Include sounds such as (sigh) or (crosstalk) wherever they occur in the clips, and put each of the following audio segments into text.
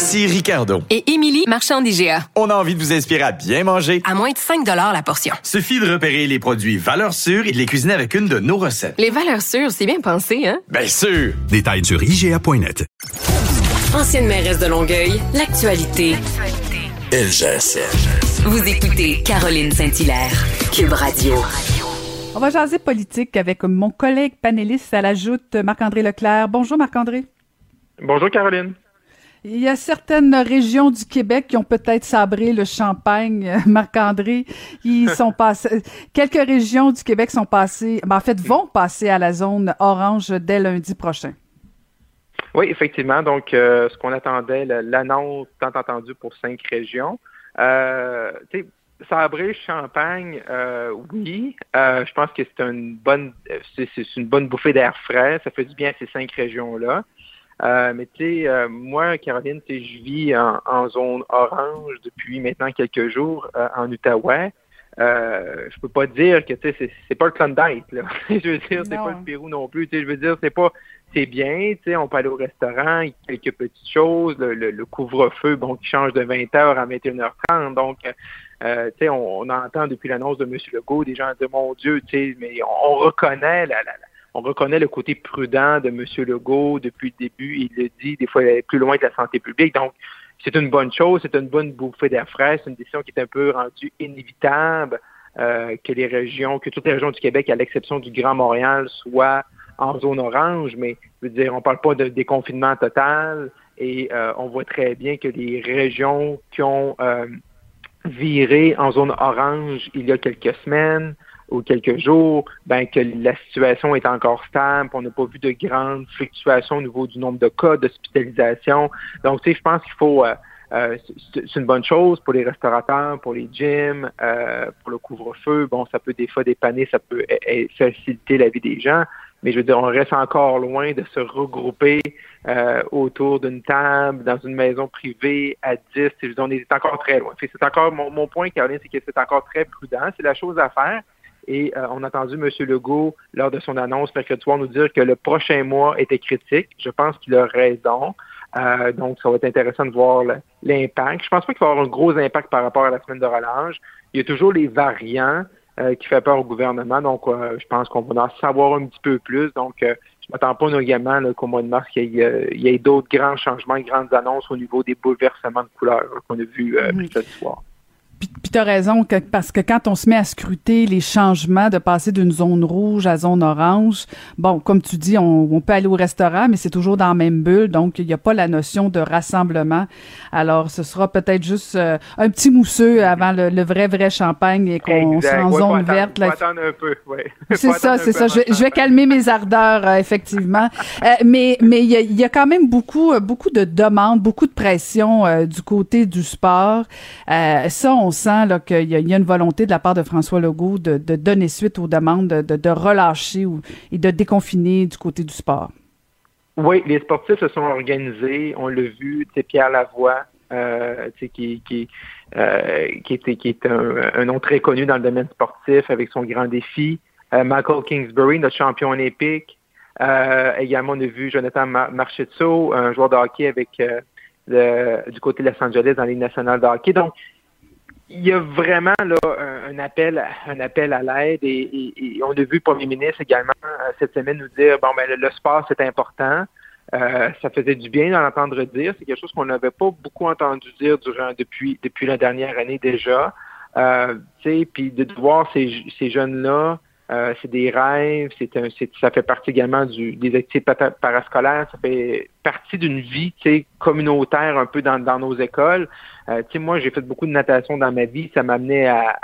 Ici Ricardo. Et Émilie, marchand d'IGA. On a envie de vous inspirer à bien manger. À moins de 5 la portion. Suffit de repérer les produits valeurs sûres et de les cuisiner avec une de nos recettes. Les valeurs sûres, c'est bien pensé, hein? Bien sûr! Détails sur IGA.net. Ancienne mairesse de Longueuil, l'actualité. LGSN. Vous écoutez Caroline Saint-Hilaire, Cube Radio. On va jaser politique avec mon collègue panéliste à la joute, Marc-André Leclerc. Bonjour Marc-André. Bonjour Caroline. Il y a certaines régions du Québec qui ont peut-être sabré le champagne, (laughs) Marc-André. Ils (laughs) sont passés, quelques régions du Québec sont passées, ben, en fait, vont passer à la zone orange dès lundi prochain. Oui, effectivement. Donc, euh, ce qu'on attendait, l'annonce tant entendue pour cinq régions. Euh, sabrer Champagne, euh, oui. Euh, je pense que c'est une bonne, c'est une bonne bouffée d'air frais. Ça fait du bien à ces cinq régions-là. Euh, mais tu sais, euh, moi, Caroline, je vis en, zone orange depuis maintenant quelques jours euh, en Outaouais. Euh, je peux pas dire que tu sais, c'est pas le Klondike, là. (laughs) je veux dire, c'est pas le Pérou non plus. Tu sais, je veux dire, c'est pas c'est bien, tu sais, on peut aller au restaurant, quelques petites choses, le, couvre-feu, bon, qui change de 20h à 21h30. Donc, euh, tu sais, on, entend depuis l'annonce de M. Legault des gens de mon Dieu, tu sais, mais on, reconnaît la, la on reconnaît le côté prudent de M. Legault depuis le début. Il le dit, des fois, il est plus loin de la santé publique. Donc, c'est une bonne chose, c'est une bonne bouffée d'air frais. C'est une décision qui est un peu rendue inévitable euh, que les régions, que toutes les régions du Québec, à l'exception du Grand Montréal, soient en zone orange. Mais, je veux dire, on parle pas de déconfinement total. Et euh, on voit très bien que les régions qui ont euh, viré en zone orange il y a quelques semaines, ou quelques jours, ben, que la situation est encore stable, on n'a pas vu de grandes fluctuations au niveau du nombre de cas d'hospitalisation. Donc, tu sais, je pense qu'il faut... Euh, euh, c'est une bonne chose pour les restaurateurs, pour les gyms, euh, pour le couvre-feu. Bon, ça peut des fois dépanner, ça peut faciliter la vie des gens, mais je veux dire, on reste encore loin de se regrouper autour d'une table, dans une maison privée, à 10. Je veux dire, on est encore très loin. C'est encore mon, mon point, Caroline, c'est que c'est encore très prudent. C'est la chose à faire. Et euh, on a entendu M. Legault, lors de son annonce mercredi soir, nous dire que le prochain mois était critique. Je pense qu'il a raison. Euh, donc, ça va être intéressant de voir l'impact. Je pense pas qu'il va y avoir un gros impact par rapport à la semaine de relâche. Il y a toujours les variants euh, qui font peur au gouvernement. Donc, je pense qu'on va en savoir un petit peu plus. Donc, je m'attends pas également qu'au mois de mars, il y ait, d'autres grands changements, grandes annonces au niveau des bouleversements de couleurs qu'on a vus euh, mm soir. Puis, tu as raison, que, parce que quand on se met à scruter les changements de passer d'une zone rouge à zone orange, bon, comme tu dis, on, peut aller au restaurant, mais c'est toujours dans la même bulle, donc il n'y a pas la notion de rassemblement. Alors, ce sera peut-être juste euh, un petit mousseux avant le, vrai, vrai champagne et qu'on sera en zone verte. Là. attendre un peu, oui. (laughs) C'est ça, c'est ça. Je, vais calmer mes ardeurs, euh, effectivement. Euh, mais mais il y a, y a, quand même beaucoup, beaucoup de demandes, beaucoup de pression du côté du sport. ça, on sent qu'il y, a une volonté de la part de François Legault de, donner suite aux demandes, de, relâcher et de déconfiner du côté du sport. Oui, les sportifs se sont organisés. On l'a vu, c'est Pierre Lavoie, euh, euh, qui, est, un, nom très connu dans le domaine sportif avec son grand défi. Euh, Michael Kingsbury, notre champion olympique. également, on a vu Jonathan Marchesso, un joueur de hockey avec du côté de Los Angeles dans Ligue nationale de hockey. Donc, il y a vraiment là un, appel, un appel à l'aide et, on a vu le premier ministre également euh, cette semaine nous dire bon ben le, sport c'est important. Euh, ça faisait du bien d'en entendre dire. C'est quelque chose qu'on n'avait pas beaucoup entendu dire durant depuis depuis la dernière année déjà. Euh, puis de voir ces, ces jeunes là euh, c'est des rêves, c'est un, ça fait partie également du, des activités parascolaires, ça fait partie d'une vie communautaire un peu dans, dans nos écoles. Euh, moi, j'ai fait beaucoup de natation dans ma vie, ça m'a amené à,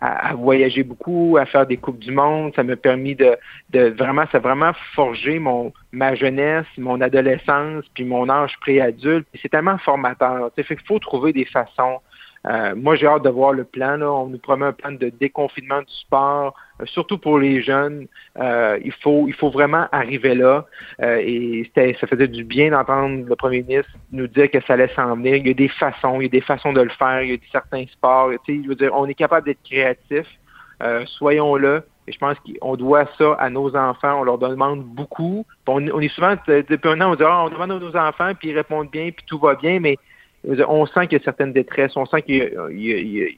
à, voyager beaucoup, à faire des coupes du monde. Ça m'a permis de, de vraiment, ça a vraiment forgé mon ma jeunesse, mon adolescence, puis mon âge préadulte. C'est tellement formateur. Il faut trouver des façons euh, moi, j'ai hâte de voir le plan. On nous promet un plan de déconfinement du sport, euh, surtout pour les jeunes. Euh, il faut, il faut vraiment arriver là. et ça faisait du bien d'entendre le premier ministre nous dire que ça allait s'en venir. Il y a des façons, il y a des façons de le faire. Il y a certains sports. Je veux dire, on est capable d'être créatif. soyons-le. Et je pense qu'on doit ça à nos enfants. On leur demande beaucoup. On, est souvent, depuis un an, on dit ah, on demande à nos enfants, puis ils répondent bien, puis tout va bien, mais on sent qu'il y a certaines détresses, on sent que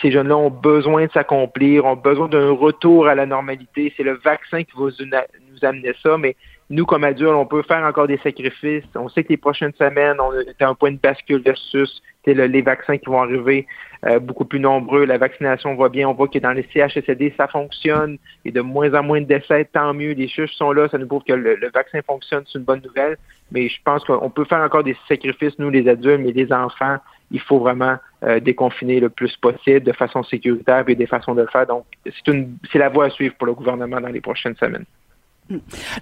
ces jeunes-là ont besoin de s'accomplir, ont besoin d'un retour à la normalité. C'est le vaccin qui va nous amener ça, mais nous, comme adultes, on peut faire encore des sacrifices. On sait que les prochaines semaines, on est à un point de bascule versus les vaccins qui vont arriver euh, beaucoup plus nombreux. La vaccination va bien. On voit que dans les CHSLD, ça fonctionne. A de moins en moins de décès. Tant mieux. Les chiffres sont là. Ça nous prouve que le, vaccin fonctionne. C'est une bonne nouvelle. Mais je pense qu'on peut faire encore des sacrifices, nous, les adultes, mais les enfants, il faut vraiment euh, déconfiner le plus possible de façon sécuritaire et des façons de le faire. Donc, c'est la voie à suivre pour le gouvernement dans les prochaines semaines.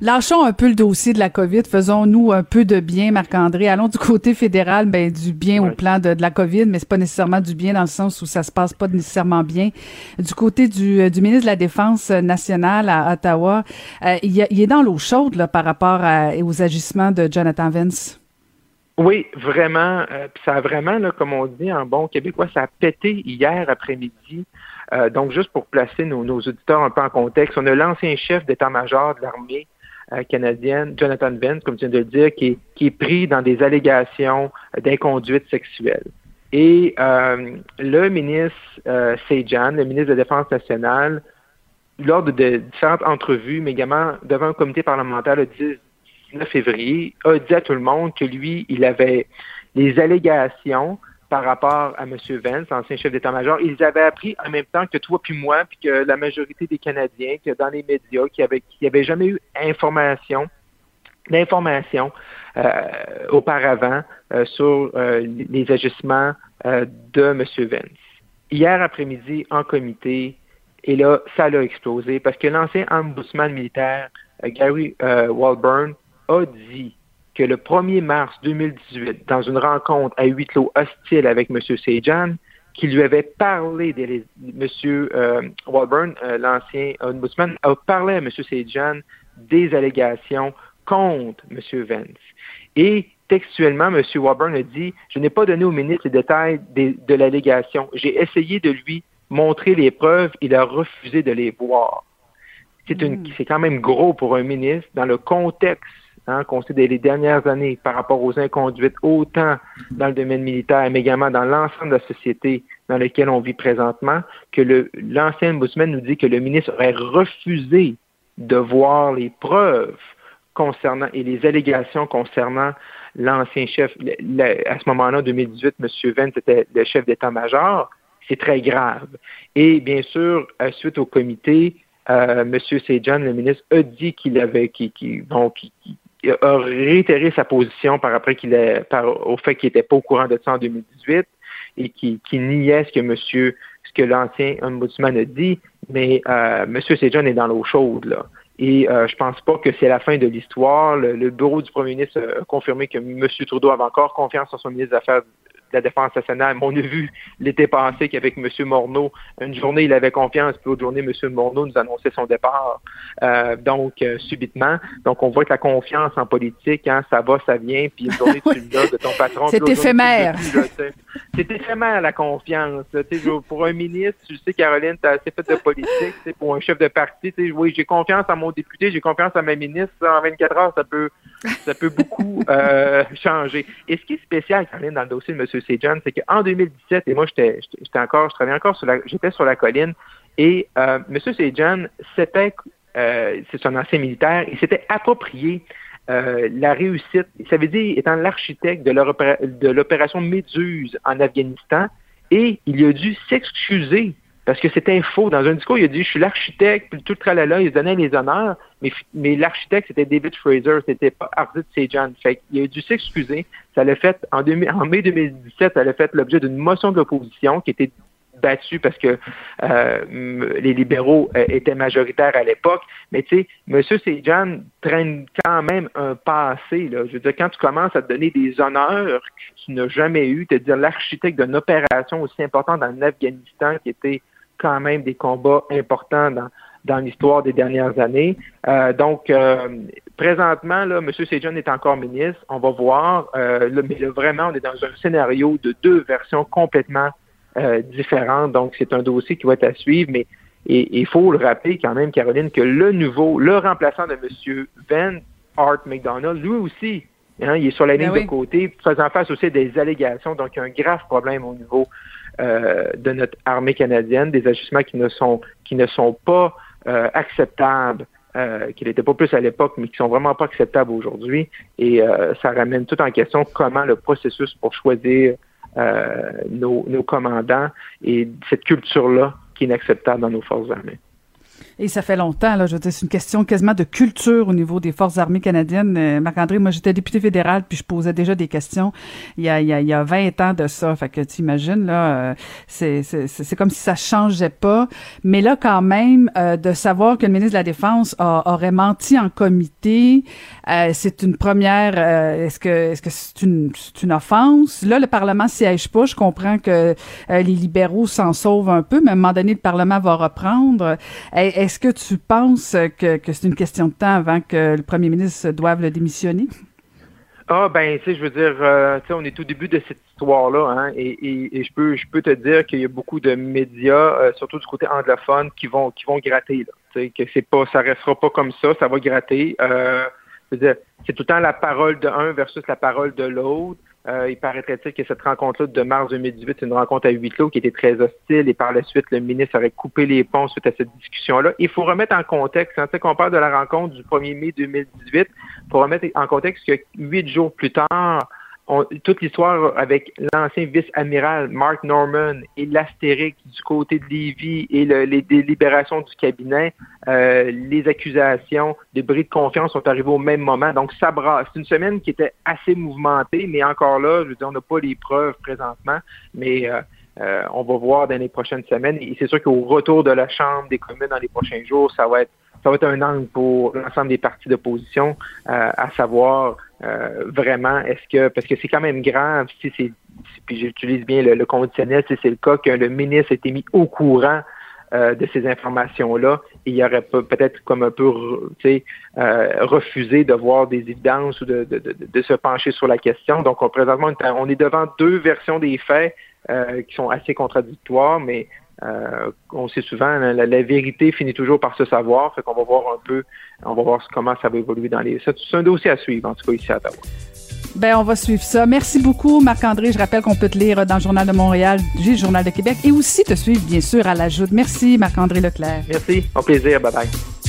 Lâchons un peu le dossier de la COVID. Faisons-nous un peu de bien, Marc-André. Allons du côté fédéral, ben, du bien au plan de, la COVID, mais c'est pas nécessairement du bien dans le sens où ça se passe pas nécessairement bien. Du côté du, euh, du ministre de la Défense nationale à Ottawa, euh, il, est dans l'eau chaude là, par rapport aux agissements de Jonathan Vance. Oui, vraiment. Euh, ça a vraiment, là, comme on dit en bon québécois, ça a pété hier après-midi. Euh, donc, juste pour placer nos, auditeurs un peu en contexte, on a l'ancien chef d'état-major de l'armée euh, canadienne, Jonathan Vance, comme tu viens de le dire, qui est, pris dans des allégations d'inconduite sexuelle. Et euh, le ministre Sejan, le ministre de la Défense nationale, lors de, différentes entrevues, mais également devant un comité parlementaire le 19 février, a dit à tout le monde que lui, il avait les allégations par rapport à M. Vance, ancien chef d'état-major. Ils avaient appris en même temps que toi puis moi, puis que la majorité des Canadiens, que dans les médias, qui qui avait jamais eu information, d'information euh, auparavant euh, sur euh, les agissements de M. Vance. Hier après-midi, en comité, et là, ça l'a explosé parce que l'ancien ombudsman militaire, Gary Walburn, a dit que le 1er mars 2018, dans une rencontre à huis clos hostile avec M. Sejan, qui lui avait parlé M. Euh, Walburn, euh, l'ancien ombudsman, a parlé à M. Sejan des allégations contre M. Vance. Et textuellement, M. Walburn a dit Je n'ai pas donné au ministre les détails de l'allégation. J'ai essayé de lui montrer les preuves. Il a refusé de les voir. C'est hmm. quand même gros pour un ministre dans le contexte hein, qu'on sait les dernières années par rapport aux inconduites, autant dans le domaine militaire, mais également dans l'ensemble de la société dans laquelle on vit présentement, que l'ancien ombudsman nous dit que le ministre aurait refusé de voir les preuves concernant et les allégations concernant l'ancien chef, à ce moment-là, 2018, M. Vence était le chef d'état-major, c'est très grave. Et bien sûr, suite au comité, euh, M. Sejan, le ministre, a dit qu'il avait, a réitéré sa position par après qu'il par, au fait qu'il n'était pas au courant de ça en 2018 et qui, qui niait ce que monsieur, ce que l'ancien ombudsman a dit, mais euh, monsieur Sejan est dans l'eau chaude là. Et euh, je pense pas que c'est la fin de l'histoire. Le, le, bureau du premier ministre a confirmé que M. Trudeau avait encore confiance en son ministre des Affaires de la Défense nationale. Mais on a vu l'été passé qu'avec M. Morneau, une journée, il avait confiance, puis l'autre journée, M. Morneau nous annonçait son départ. Euh, donc, euh, subitement. Donc, on voit que la confiance en politique, hein, ça va, ça vient, puis une journée, tu (laughs) de ton patron. C'est éphémère. C'est éphémère, la confiance. pour un ministre, tu sais, Caroline, tu as assez fait de politique. Pour un chef de parti, oui, j'ai confiance en mon député, j'ai confiance en ma ministre. En 24 heures, ça peut, ça peut beaucoup euh, (laughs) changer. Et ce qui est spécial, Caroline, dans le dossier de M. Sejan, c'est qu'en 2017, et moi, j'étais encore, je travaillais encore sur la, j'étais sur la colline, et euh, M. Sejan, c'était, euh, c'est son ancien militaire, il s'était approprié euh, la réussite. Ça veut dire, étant l'architecte de l'opération Méduse en Afghanistan, et il a dû s'excuser parce que c'était faux. Dans un discours, il a dit, je suis l'architecte, puis tout le tralala, il donnait les honneurs, mais, l'architecte, c'était David Fraser, c'était pas Ardit Sejan. Fait il a dû s'excuser. Ça l'a fait, en, en mai 2017, ça a fait l'objet d'une motion de l'opposition qui était battu parce que euh, les libéraux euh, étaient majoritaires à l'époque. Mais tu sais, M. Sejan traîne quand même un passé. Là. Je veux dire, quand tu commences à te donner des honneurs que tu n'as jamais eu, te dire l'architecte d'une opération aussi importante en Afghanistan qui était quand même des combats importants dans, dans l'histoire des dernières années. Euh, donc, euh, présentement, là, M. Sejan est encore ministre. On va voir. Euh, mais vraiment, on est dans un scénario de deux versions complètement différentes. Donc, c'est un dossier qui va être à suivre. Mais il faut le rappeler quand même, Caroline, que le nouveau, le remplaçant de M. Van Art McDonald, lui aussi, hein, il est sur la ben ligne de côté, faisant face aussi à des allégations. Donc, il y a un grave problème au niveau de notre armée canadienne, des ajustements qui ne sont qui ne sont pas euh, acceptables euh, qui n'étaient pas plus à l'époque, mais qui sont vraiment pas acceptables aujourd'hui. Et euh, ça ramène tout en question comment le processus pour choisir nos, nos commandants et cette culture-là qui est inacceptable dans nos forces armées. Et ça fait longtemps, là, je veux dire, c'est une question quasiment de culture au niveau des forces armées canadiennes. Euh, Marc-André, moi, j'étais député fédéral, puis je posais déjà des questions il y a, il y a, il y a 20 ans de ça. Fait que tu imagines, là, euh, c'est, c'est, c'est comme si ça changeait pas. Mais là, quand même, euh, de savoir que le ministre de la Défense aurait menti en comité, c'est une première... est-ce que est-ce que c'est une, c'est une offense? Là, le Parlement siège pas. Je comprends que les libéraux s'en sauvent un peu, mais à un moment donné, le Parlement va reprendre. Que tu penses que, c'est une question de temps avant que le premier ministre doive le démissionner? Ah ben, tu sais, je veux dire, euh, tu sais, on est au début de cette histoire-là, hein, et, je peux, je peux te dire qu'il y a beaucoup de médias, euh, surtout du côté anglophone, qui vont, gratter là. Que ça restera pas comme ça, ça va gratter. Euh, c'est tout le temps la parole de un versus la parole de l'autre. Euh, il paraîtrait-il que cette rencontre-là de mars 2018, c'est une rencontre à huis clos qui était très hostile et par la suite, le ministre aurait coupé les ponts suite à cette discussion-là. Il faut remettre en contexte, quand on parle de la rencontre du 1er mai 2018, il faut remettre en contexte que huit jours plus tard, toute l'histoire avec l'ancien vice-amiral Mark Norman et l'astérique du côté de Lévis et les délibérations du cabinet, euh, les accusations de bris de confiance sont arrivées au même moment. Donc, ça brasse. C'est une semaine qui était assez mouvementée, mais encore là, je veux dire, on n'a pas les preuves présentement, mais euh, euh, on va voir dans les prochaines semaines. Et c'est sûr qu'au retour de la Chambre des communes dans les prochains jours, ça va être ça va être un angle pour l'ensemble des partis d'opposition, à savoir euh, vraiment, est-ce que parce que c'est quand même grave si c'est puis j'utilise bien le, conditionnel, si c'est le cas que le ministre a été mis au courant euh, de ces informations-là, il aurait peut-être comme un peu euh, refusé de voir des évidences ou de, de, de, se pencher sur la question. Donc on, présentement on est devant deux versions des faits qui sont assez contradictoires, mais euh, on sait souvent, la, vérité finit toujours par se savoir. Fait qu'on va voir un peu, on va voir comment ça va évoluer dans les. C'est un dossier à suivre, en tout cas ici à Ottawa. Ben, on va suivre ça. Merci beaucoup, Marc-André. Je rappelle qu'on peut te lire dans le Journal de Montréal, du Journal de Québec et aussi te suivre, bien sûr, à l'ajout. Merci, Marc-André Leclerc. Merci. Au plaisir. Bye bye.